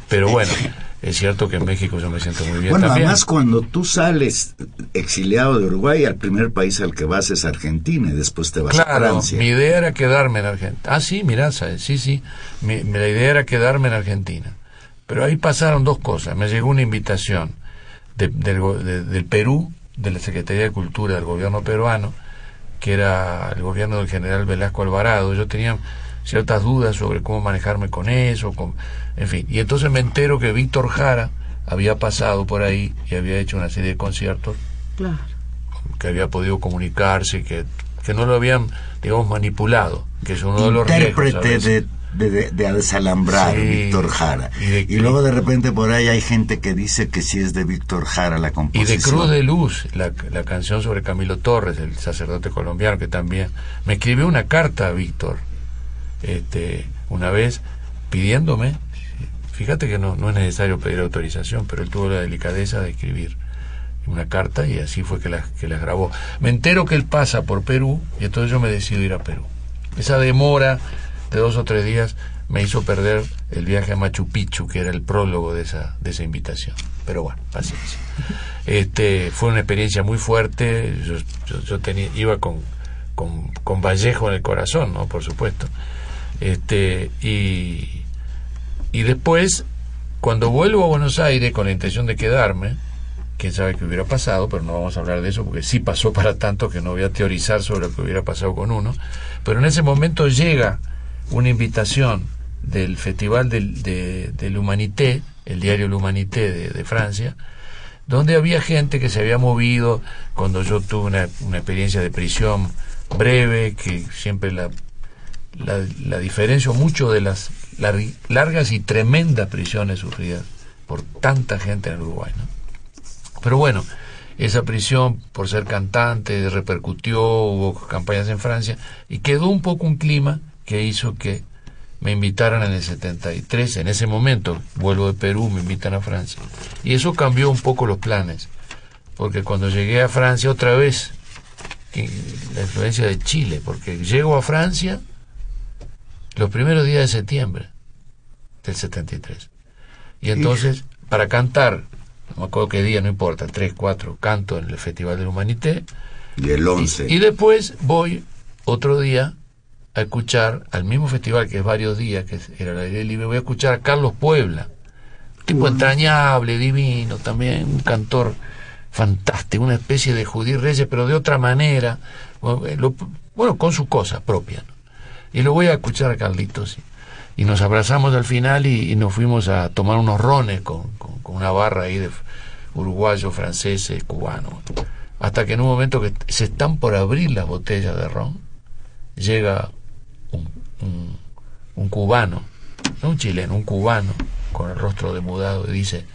Pero bueno, [laughs] es cierto que en México yo me siento muy bien Bueno, también. además cuando tú sales exiliado de Uruguay, al primer país al que vas es Argentina y después te vas a Claro, Francia. mi idea era quedarme en Argentina. Ah, sí, mirá, ¿sabes? sí, sí. Mi, mi- la idea era quedarme en Argentina. Pero ahí pasaron dos cosas. Me llegó una invitación de- del, de- del Perú, de la Secretaría de Cultura del gobierno peruano, que era el gobierno del general Velasco Alvarado. Yo tenía ciertas dudas sobre cómo manejarme con eso, con, en fin. Y entonces me entero que Víctor Jara había pasado por ahí y había hecho una serie de conciertos, Claro. que había podido comunicarse, que, que no lo habían, digamos, manipulado, que es uno de los riesgos. de, de, de desalambrar, Sí. Víctor Jara. Y de- Y, luego de repente por ahí hay gente que dice que sí es de Víctor Jara la Y composición. de Cruz de Luz, la, la canción sobre Camilo Torres, el sacerdote colombiano, que también me escribió una carta a Víctor, este, una vez pidiéndome, fíjate que no, no es necesario pedir autorización, pero él tuvo la delicadeza de escribir una carta y así fue que las que las grabó. Me entero que él pasa por Perú y entonces yo me decido ir a Perú. Esa demora de dos o tres días me hizo perder el viaje a Machu Picchu, que era el prólogo de esa, de esa invitación. Pero bueno, paciencia. Este, fue una experiencia muy fuerte. Yo, yo- yo tenía, iba con, con, con Vallejo en el corazón, ¿no? Por supuesto. Este, y, y después, cuando vuelvo a Buenos Aires con la intención de quedarme, quién sabe qué hubiera pasado, pero no vamos a hablar de eso porque sí pasó para tanto que no voy a teorizar sobre lo que hubiera pasado con uno. Pero en ese momento llega una invitación del Festival del, de, del Humanité, el diario L'Humanité de, de Francia, donde había gente que se había movido cuando yo tuve una, una experiencia de prisión breve, que siempre la, la, la diferencio mucho de las lar- largas y tremendas prisiones sufridas por tanta gente en Uruguay. Pero bueno, esa prisión, por ser cantante, repercutió, hubo campañas en Francia, y quedó un poco un clima que hizo que me invitaran en el 73, en ese momento, vuelvo de Perú, me invitan a Francia. Y eso cambió un poco los planes, porque cuando llegué a Francia otra vez, la influencia de Chile, porque llego a Francia los primeros días de septiembre del 73. Y entonces, para cantar, no me acuerdo qué día, no importa, tres, cuatro, canto en el Festival del Humanité, Y el 11. y después voy otro día a escuchar al mismo festival que es varios días, que era el aire libre, voy a escuchar a Carlos Puebla, tipo entrañable, divino, también un cantor fantástico, una especie de Judí Reyes, pero de otra manera, bueno, eh, bueno, con sus cosas propias. ¿no? Y lo voy a escuchar a Carlitos. Y, nos abrazamos al final y, nos fuimos a tomar unos rones con, con- una barra ahí de uruguayos, franceses, cubanos. Hasta que en un momento que se están por abrir las botellas de ron, llega un, un- cubano, no un chileno, un cubano, con el rostro demudado y dice,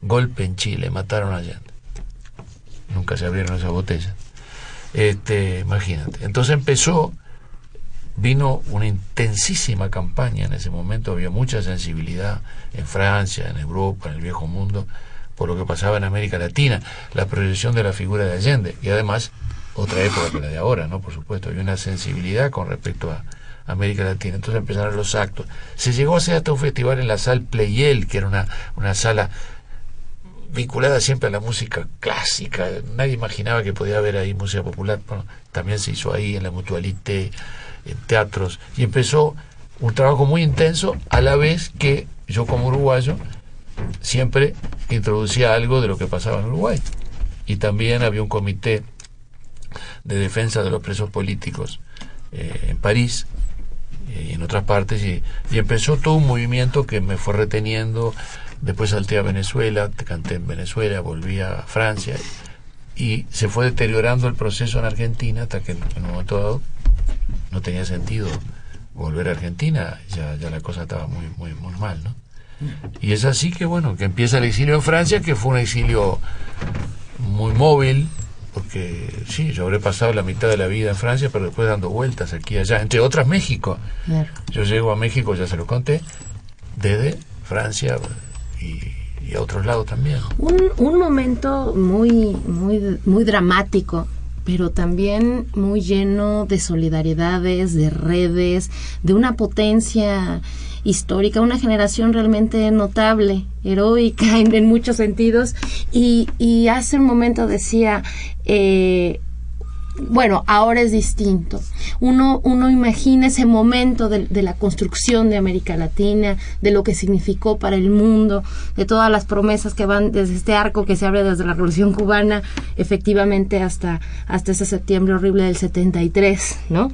golpe en Chile, mataron a. Nunca se abrieron esas botellas. Este, imagínate. Entonces empezó, vino una intensísima campaña en ese momento, había mucha sensibilidad en Francia, en Europa, en el viejo mundo, por lo que pasaba en América Latina, la proyección de la figura de Allende, y además otra época que la de ahora, ¿no? Por supuesto, había una sensibilidad con respecto a América Latina. Entonces empezaron los actos. Se llegó a hacer hasta un festival en la sala Playel, que era una, una sala vinculada siempre a la música clásica. Nadie imaginaba que podía haber ahí música popular. Bueno, también se hizo ahí en la Mutualité, teatros, y empezó un trabajo muy intenso, a la vez que yo como uruguayo siempre introducía algo de lo que pasaba en Uruguay. Y también había un comité de defensa de los presos políticos eh, en París eh, y en otras partes y, y empezó todo un movimiento que me fue reteniendo después salté a Venezuela canté en Venezuela volví a Francia y se fue deteriorando el proceso en Argentina hasta que en un momento dado no tenía sentido volver a Argentina ya, ya la cosa estaba muy muy muy mal ¿no? y es así que bueno que empieza el exilio en Francia que fue un exilio muy móvil porque sí, yo habré pasado la mitad de la vida en Francia, pero después dando vueltas aquí y allá, entre otras México. Claro. Yo llego a México, ya se lo conté, desde Francia y, y a otros lados también. Un, un momento muy, muy, muy dramático, pero también muy lleno de solidaridades, de redes, de una potencia histórica, una generación realmente notable, heroica [laughs] en, muchos sentidos. Y, y hace un momento decía, eh, bueno, ahora es distinto. Uno, uno imagina ese momento de, de, la construcción de América Latina, de lo que significó para el mundo, de todas las promesas que van desde este arco que se abre desde la Revolución Cubana, efectivamente hasta, hasta ese septiembre horrible del 73, ¿no?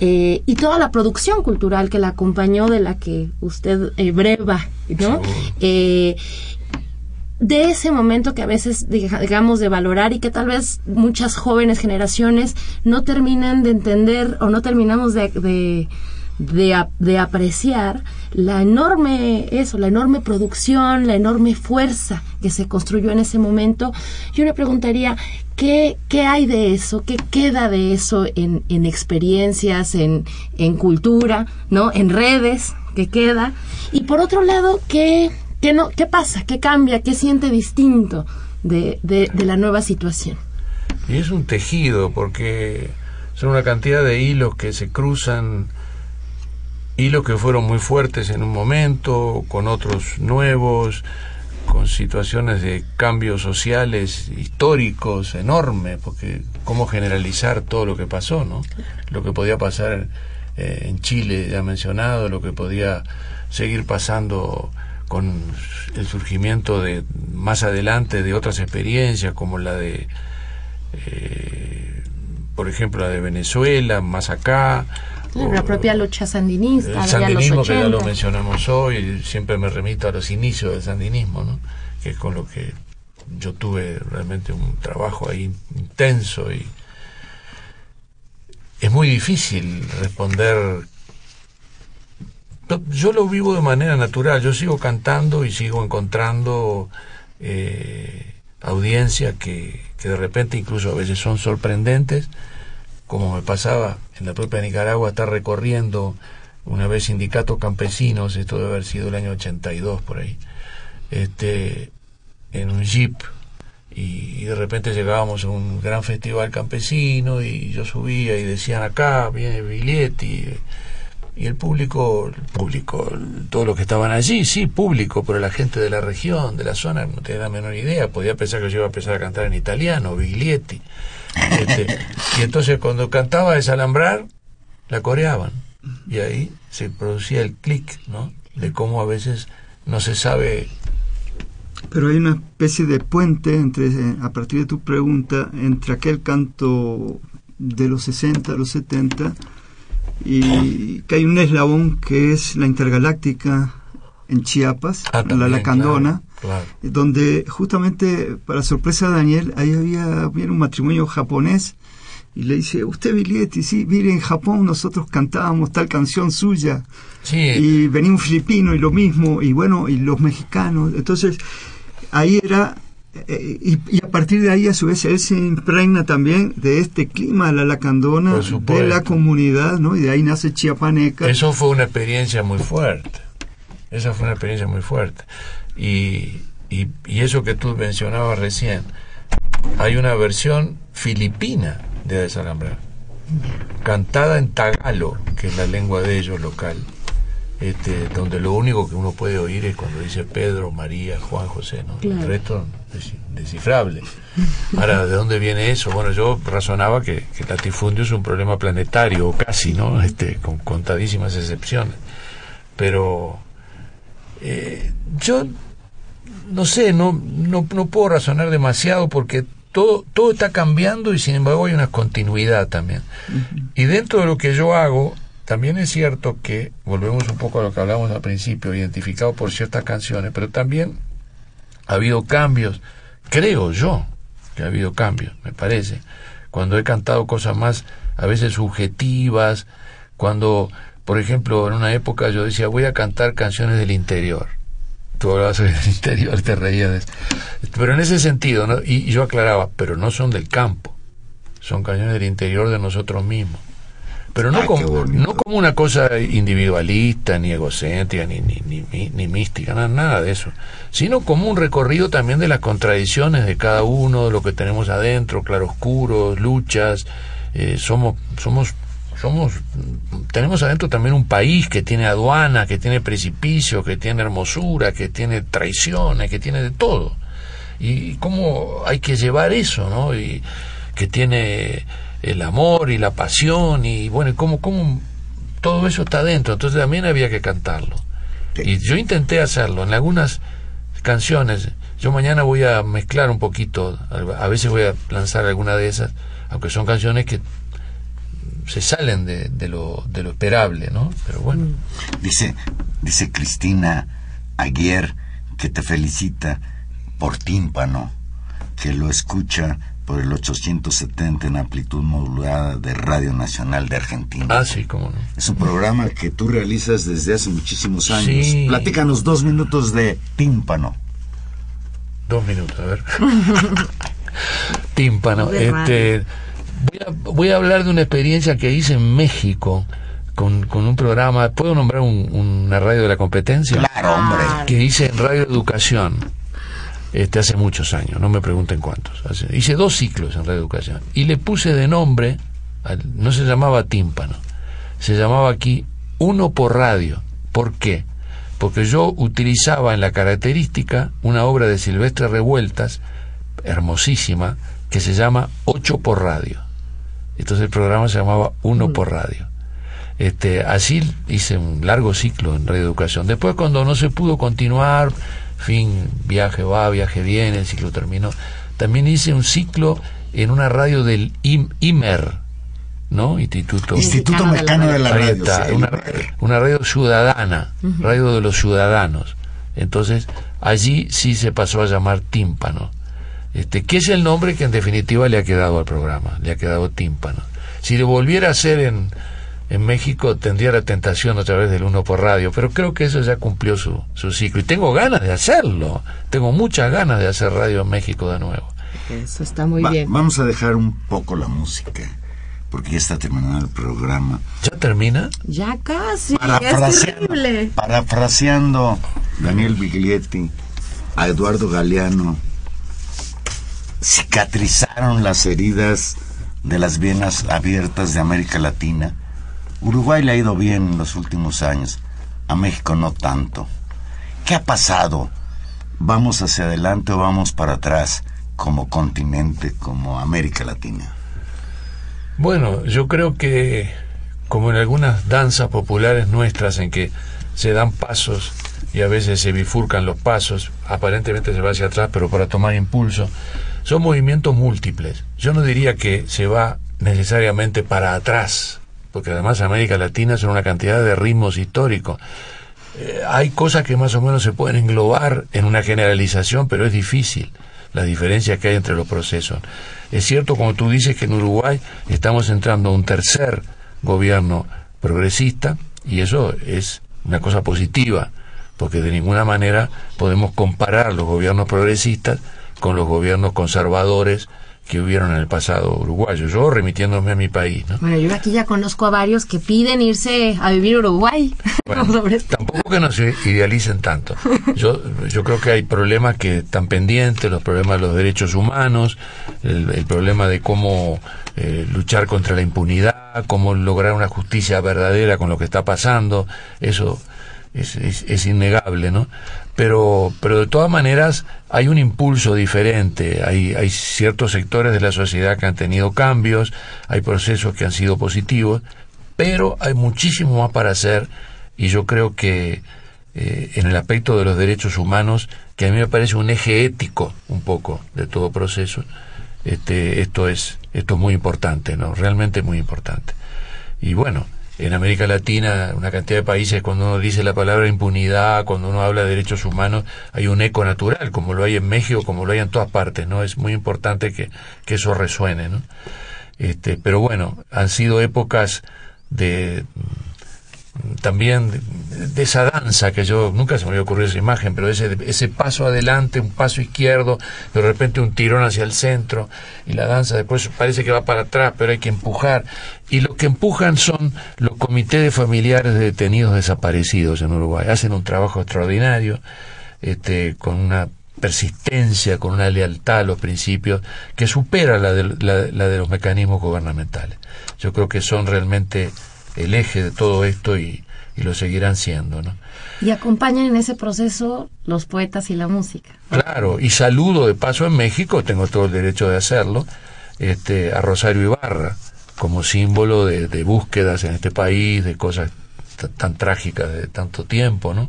Eh, y toda la producción cultural que la acompañó, de la que usted eh, breva, ¿no? Eh, de ese momento que a veces digamos de valorar y que tal vez muchas jóvenes generaciones no terminan de entender o no terminamos de, de, de, de, apreciar la enorme eso, la enorme producción, la enorme fuerza que se construyó en ese momento. Yo me preguntaría qué, qué hay de eso, qué queda de eso en, en experiencias, en, en cultura, ¿no? En redes, qué queda. Y por otro lado, qué ¿Qué, no, ¿Qué pasa? ¿Qué cambia? ¿Qué siente distinto de, de, de, la nueva situación? Y es un tejido, porque son una cantidad de hilos que se cruzan, hilos que fueron muy fuertes en un momento, con otros nuevos, con situaciones de cambios sociales históricos enormes, porque cómo generalizar todo lo que pasó, ¿no? Lo que podía pasar eh, en Chile, ya mencionado, lo que podía seguir pasando con el surgimiento de más adelante de otras experiencias como la de eh, por ejemplo la de Venezuela más acá la propia lucha sandinista el sandinismo que ya lo mencionamos hoy siempre me remito a los inicios del sandinismo ¿no? que es con lo que yo tuve realmente un trabajo ahí intenso y es muy difícil responder yo lo vivo de manera natural, yo sigo cantando y sigo encontrando eh, audiencia que, que de repente incluso a veces son sorprendentes, como me pasaba en la propia Nicaragua, estar recorriendo una vez sindicatos campesinos, esto debe haber sido el año 82 por ahí, este, en un jeep, y, de repente llegábamos a un gran festival campesino y yo subía y decían acá viene Biglietti y el público, público, todos los que estaban allí, sí, público, pero la gente de la región, de la zona, no tenía la menor idea, podía pensar que yo iba a empezar a cantar en italiano, Biglietti. Este, y entonces cuando cantaba Desalambrar, la coreaban. Y ahí se producía el clic, ¿no? De cómo a veces no se sabe. Pero hay una especie de puente entre, a partir de tu pregunta, entre aquel canto de los 60 a los 70 y que hay un eslabón que es la intergaláctica en Chiapas, Ah, la Lacandona, claro, donde justamente, para sorpresa de Daniel, ahí había, un matrimonio japonés y le dice, usted Biglietti, sí, mire, en Japón nosotros cantábamos tal canción suya Sí, y venía un filipino y lo mismo, y bueno, y los mexicanos, entonces ahí era y, y, a partir de ahí, a su vez, él se impregna también de este clima de la lacandona, de la comunidad, ¿no? Y de ahí nace Chiapaneca. Eso fue una experiencia muy fuerte. Esa fue una experiencia muy fuerte. Y, y, y eso que tú mencionabas recién, hay una versión filipina de Desalambrar, cantada en tagalo, que es la lengua de ellos local, este, donde lo único que uno puede oír es cuando dice Pedro, María, Juan, José, ¿no? Claro. El resto es descifrable. Ahora, ¿de dónde viene eso? Bueno, yo razonaba que, que el latifundio es un problema planetario, o casi, ¿no? Este, con contadísimas excepciones. Pero eh, yo no sé, no, no, no puedo razonar demasiado porque todo, todo está cambiando y sin embargo hay una continuidad también. Y dentro de lo que yo hago, también es cierto que, volvemos un poco a lo que hablamos al principio, identificado por ciertas canciones, pero también ha habido cambios, creo yo que ha habido cambios, me parece, cuando he cantado cosas más a veces subjetivas, cuando, por ejemplo, en una época yo decía, voy a cantar canciones del interior. Tú hablabas del [laughs] interior, te reías de eso. Pero en ese sentido, ¿no? y, yo aclaraba, pero no son del campo, son canciones del interior de nosotros mismos pero no, como, no como una cosa individualista, ni egocéntrica, ni, ni, ni, ni- mística, nada, nada de eso, sino como un recorrido también de las contradicciones de cada uno, de lo que tenemos adentro, claroscuros, luchas, eh, somos, somos, somos, tenemos adentro también un país que tiene aduana, que tiene precipicio, que tiene hermosura, que tiene traiciones, que tiene de todo. Y cómo hay que llevar eso, ¿no? Y que tiene el amor y la pasión y bueno, cómo, cómo todo eso está dentro, entonces también había que cantarlo. Y yo intenté hacerlo en algunas canciones. Yo mañana voy a mezclar un poquito, a veces voy a lanzar alguna de esas, aunque son canciones que se salen de, de, lo, de lo esperable, ¿no? Pero bueno. Dice, dice Cristina Aguier que te felicita por tímpano, que lo escucha por el 870 en amplitud modulada de Radio Nacional de Argentina. Ah, sí, cómo no. Es un programa que tú realizas desde hace muchísimos años. Sí. Platícanos dos minutos de tímpano. Dos minutos, a ver. [laughs] Tímpano. Este, voy, a, voy a hablar de una experiencia que hice en México con, con un programa. ¿Puedo nombrar un- una radio de la competencia? Claro, hombre. Que hice en Radio Educación. Este, hace muchos años, no me pregunten cuántos. Hace- hice dos ciclos en Radio Educación. Y le puse de nombre, no se llamaba tímpano, se llamaba aquí uno por radio. ¿Por qué? Porque yo utilizaba en la característica una obra de Silvestre Revueltas, hermosísima, que se llama Ocho por radio. Entonces el programa se llamaba Uno por radio. Este, así hice un largo ciclo en Radio Educación. Después cuando no se pudo continuar, fin, viaje va, viaje viene, el ciclo terminó. También hice un ciclo en una radio del IM- IMER, ¿no? Instituto Instituto Mexicano de la Radio. está, sí, una, el- una radio ciudadana, radio de los ciudadanos. Entonces, allí sí se pasó a llamar tímpano. Este, que es el nombre que en definitiva le ha quedado al programa, le ha quedado tímpano. Si lo volviera a hacer en, en México, tendría la tentación otra vez del uno por radio, pero creo que eso ya cumplió su, su ciclo. Y tengo ganas de hacerlo, tengo muchas ganas de hacer radio en México de nuevo. Eso está muy Va- bien. Vamos a dejar un poco la música, porque ya está terminando el programa. ¿Ya termina? Ya casi, es terrible. parafraseando Daniel Biglietti a Eduardo Galeano, cicatrizaron las heridas de las venas abiertas de América Latina. Uruguay le ha ido bien en los últimos años, a México no tanto. ¿Qué ha pasado? ¿Vamos hacia adelante o vamos para atrás como continente, como América Latina? Bueno, yo creo que como en algunas danzas populares nuestras en que se dan pasos y a veces se bifurcan los pasos, aparentemente se va hacia atrás, pero para tomar impulso, son movimientos múltiples. Yo no diría que se va necesariamente para atrás, porque además América Latina son una cantidad de ritmos históricos. Eh, hay cosas que más o menos se pueden englobar en una generalización, pero es difícil la diferencia que hay entre los procesos. Es cierto, como tú dices, que en Uruguay estamos entrando a un tercer gobierno progresista y eso es una cosa positiva, porque de ninguna manera podemos comparar los gobiernos progresistas con los gobiernos conservadores que hubieron en el pasado uruguayo. Yo remitiéndome a mi país, ¿no? Bueno, yo aquí ya conozco a varios que piden irse a vivir a Uruguay. [laughs] Bueno, tampoco que no se idealicen tanto. Yo, yo creo que hay problemas que están pendientes, los problemas de los derechos humanos, el, el problema de cómo eh, luchar contra la impunidad, cómo lograr una justicia verdadera con lo que está pasando, eso es, es, es innegable, ¿no? Pero, pero de todas maneras hay un impulso diferente, hay, ciertos sectores de la sociedad que han tenido cambios, hay procesos que han sido positivos, pero hay muchísimo más para hacer y yo creo que eh, en el aspecto de los derechos humanos, que a mí me parece un eje ético un poco de todo proceso, este, esto es esto es muy importante, ¿no? Realmente muy importante. Y bueno, en América Latina, una cantidad de países, cuando uno dice la palabra impunidad, cuando uno habla de derechos humanos, hay un eco natural, como lo hay en México, como lo hay en todas partes, ¿no? Es muy importante que, que eso resuene, ¿no? Este, pero bueno, han sido épocas de también de, esa danza que yo nunca se me había ocurrido esa imagen, pero ese, ese paso adelante, un paso izquierdo, de repente un tirón hacia el centro y la danza después parece que va para atrás, pero hay que empujar. Y lo que empujan son los comités de familiares de detenidos desaparecidos en Uruguay. Hacen un trabajo extraordinario, este, con una persistencia, con una lealtad a los principios que supera la de, la, la de los mecanismos gubernamentales. Yo creo que son realmente el eje de todo esto y, y, lo seguirán siendo, ¿no? Y acompañan en ese proceso los poetas y la música. Claro, y saludo de paso en México, tengo todo el derecho de hacerlo, este, a Rosario Ibarra, como símbolo de, de búsquedas en este país, de cosas tan trágicas de tanto tiempo, ¿no?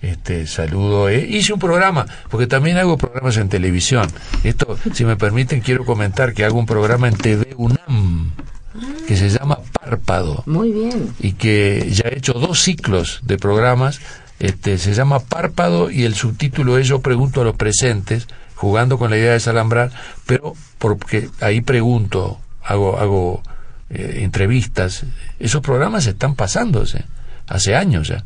Este, saludo, eh, hice un programa, porque también hago programas en televisión. Esto, si me permiten, quiero comentar que hago un programa en TV UNAM, que se llama Párpado Muy bien. y que ya he hecho dos ciclos de programas. Este, se llama Párpado y el subtítulo es Yo pregunto a los presentes, jugando con la idea de desalambrar, pero porque ahí pregunto, hago, hago eh, entrevistas. Esos programas están pasándose hace años ya.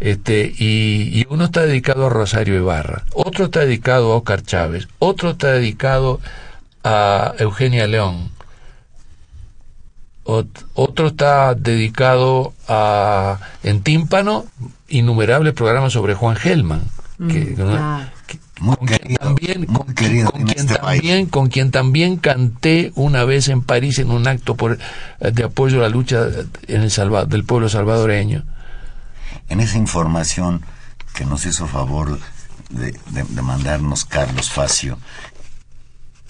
Este, y, y uno está dedicado a Rosario Ibarra, otro está dedicado a Oscar Chávez, otro está dedicado a Eugenia León, otro está dedicado a en tímpano innumerables programas sobre Juan Gelman que, claro. que- Muy con quien querido, también muy con, querido con en quien este también con quien también canté una vez en París en un acto por eh, de apoyo a la lucha en el Salva- del pueblo salvadoreño. En esa información que nos hizo favor de, de- de mandarnos Carlos Facio,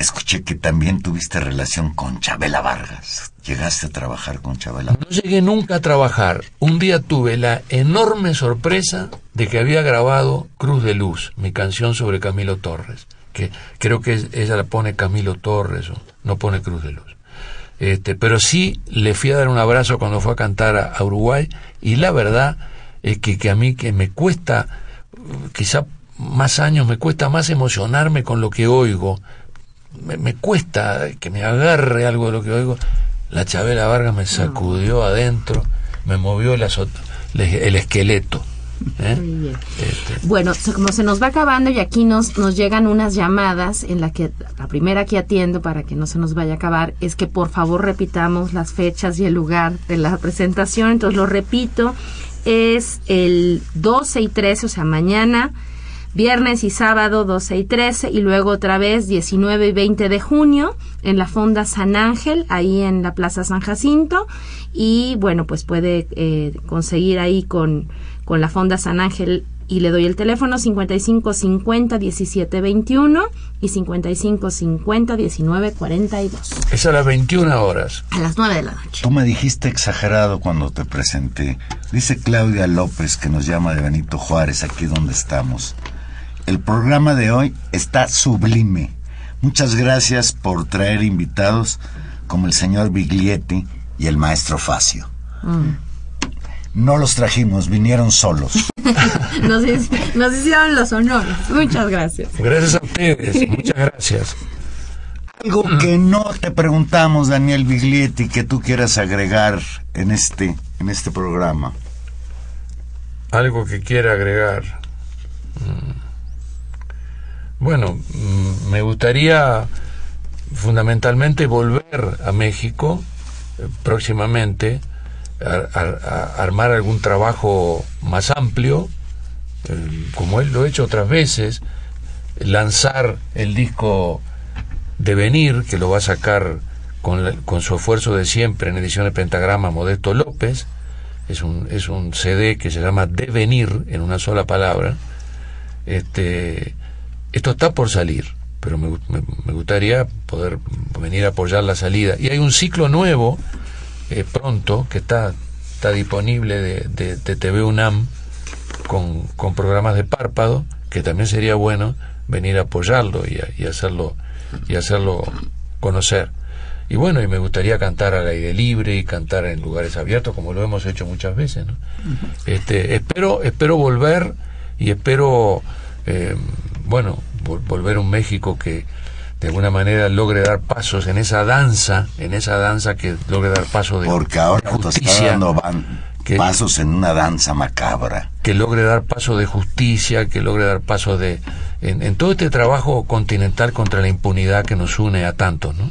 escuché que también tuviste relación con Chabela Vargas. Llegaste a trabajar con Chabela No llegué nunca a trabajar. Un día tuve la enorme sorpresa de que había grabado Cruz de Luz, mi canción sobre Camilo Torres, que creo que ella la pone Camilo Torres o no pone Cruz de Luz. Este, pero sí le fui a dar un abrazo cuando fue a cantar a, a Uruguay y la verdad es que, que a mí que me cuesta, quizá más años, me cuesta más emocionarme con lo que oigo, me, me cuesta que me agarre algo de lo que oigo. La Chabela Vargas me sacudió adentro, me movió el, azot- el esqueleto. ¿eh? Muy bien. Este, Bueno, como se nos va acabando y aquí nos, nos llegan unas llamadas en la que la primera que atiendo para que no se nos vaya a acabar es que por favor repitamos las fechas y el lugar de la presentación. Entonces lo repito, es el 12 y 13, o sea, mañana, viernes y sábado 12 y 13 y luego otra vez 19 y 20 de junio en la Fonda San Ángel, ahí en la Plaza San Jacinto y bueno, pues puede eh, conseguir ahí con, con la Fonda San Ángel y le doy el teléfono 55 50 17 21 y 55 50 19 42 es a las 21 horas. a las 9 de la noche. Tú me dijiste exagerado cuando te presenté. Dice Claudia López que nos llama de Benito Juárez, aquí donde estamos. El programa de hoy está sublime. Muchas gracias por traer invitados como el señor Biglietti y el maestro Facio. No los trajimos, vinieron solos. [laughs] Nos, nos hicieron los honores. Muchas gracias. Gracias a ustedes, muchas gracias. Algo que no te preguntamos, Daniel Biglietti, que tú quieras agregar en este, en este programa. Algo que quiera agregar. Mm. Bueno, mm, me gustaría fundamentalmente volver a México eh, próximamente, a, armar algún trabajo más amplio, como él lo he hecho otras veces, lanzar el disco Devenir, que lo va a sacar con, con su esfuerzo de siempre en edición de Pentagrama Modesto López, es un, es un CD que se llama Devenir en una sola palabra. Este, esto está por salir, pero me, me- me gustaría poder venir a apoyar la salida. Y hay un ciclo nuevo eh, pronto que está, está disponible de, de, de TV UNAM con, con programas de párpado, que también sería bueno venir a apoyarlo y, a- y hacerlo y hacerlo conocer. Y bueno, y me gustaría cantar al aire libre y cantar en lugares abiertos, como lo hemos hecho muchas veces. ¿no? este, espero, espero volver y espero, eh, bueno, vol- volver a un México que de alguna manera logre dar pasos en esa danza, en esa danza que logre dar pasos de, Porque ahora justicia, dando van- que- pasos en una danza macabra. que logre dar paso de justicia, que logre dar paso de en, en todo este trabajo continental contra la impunidad que nos une a tantos, ¿no?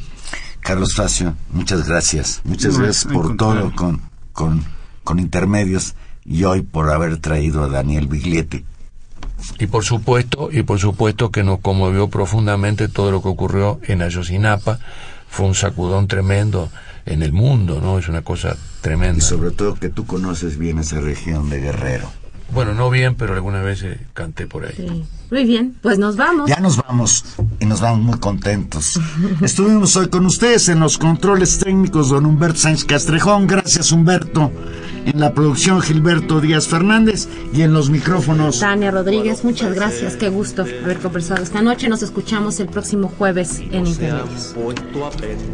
Carlos Facio, muchas gracias. Muchas No, gracias por todo con, con, con intermedios y hoy por haber traído a Daniel Biglietti. Y por supuesto, y por supuesto que nos conmovió profundamente todo lo que ocurrió en Ayotzinapa, fue un sacudón tremendo en el mundo, ¿no? Es una cosa tremenda. Y sobre todo que tú conoces bien esa región de Guerrero. Bueno, no bien, pero algunas veces canté por ahí. Sí. Muy bien, pues nos vamos. Ya nos vamos y nos vamos muy contentos. [laughs] Estuvimos hoy con ustedes en los controles técnicos don Humberto Sánchez Castrejón. Gracias Humberto. En la producción Gilberto Díaz Fernández y en los micrófonos Tania Rodríguez, muchas gracias. Qué gusto haber conversado esta noche. Nos escuchamos el próximo jueves en Intermedios.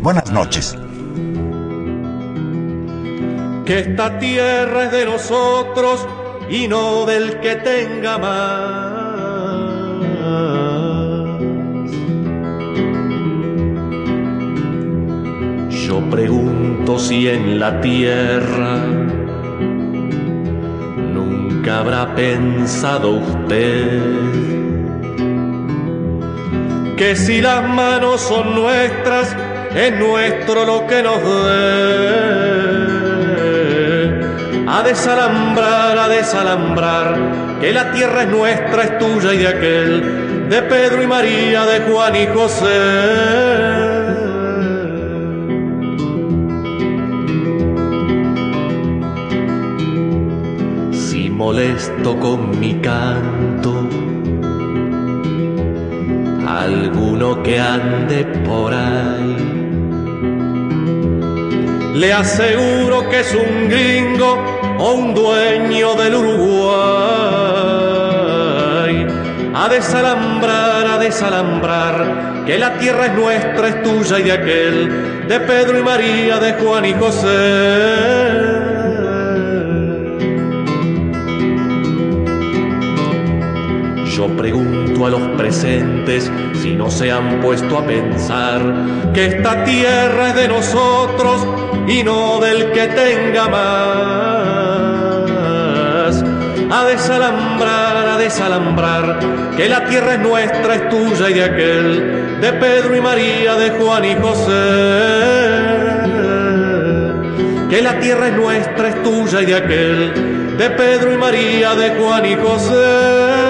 Buenas noches. que esta tierra es de nosotros y no del que tenga más. Yo pregunto si en la tierra nunca habrá pensado usted que si las manos son nuestras, es nuestro lo que nos dé. A desalambrar, a desalambrar, que la tierra es nuestra, es tuya y de aquel, de Pedro y María, de Juan y José. Si molesto con mi canto, alguno que ande por ahí. Le aseguro que es un gringo o un dueño del Uruguay. A desalambrar, a desalambrar, que la tierra es nuestra, es tuya y de aquel, de Pedro y María, de Juan y José. Yo pregunto a los presentes si no se han puesto a pensar que esta tierra es de nosotros y no del que tenga más. A desalambrar, a desalambrar, que la tierra es nuestra, es tuya y de aquel, de Pedro y María, de Juan y José. Que la tierra es nuestra, es tuya y de aquel, de Pedro y María, de Juan y José.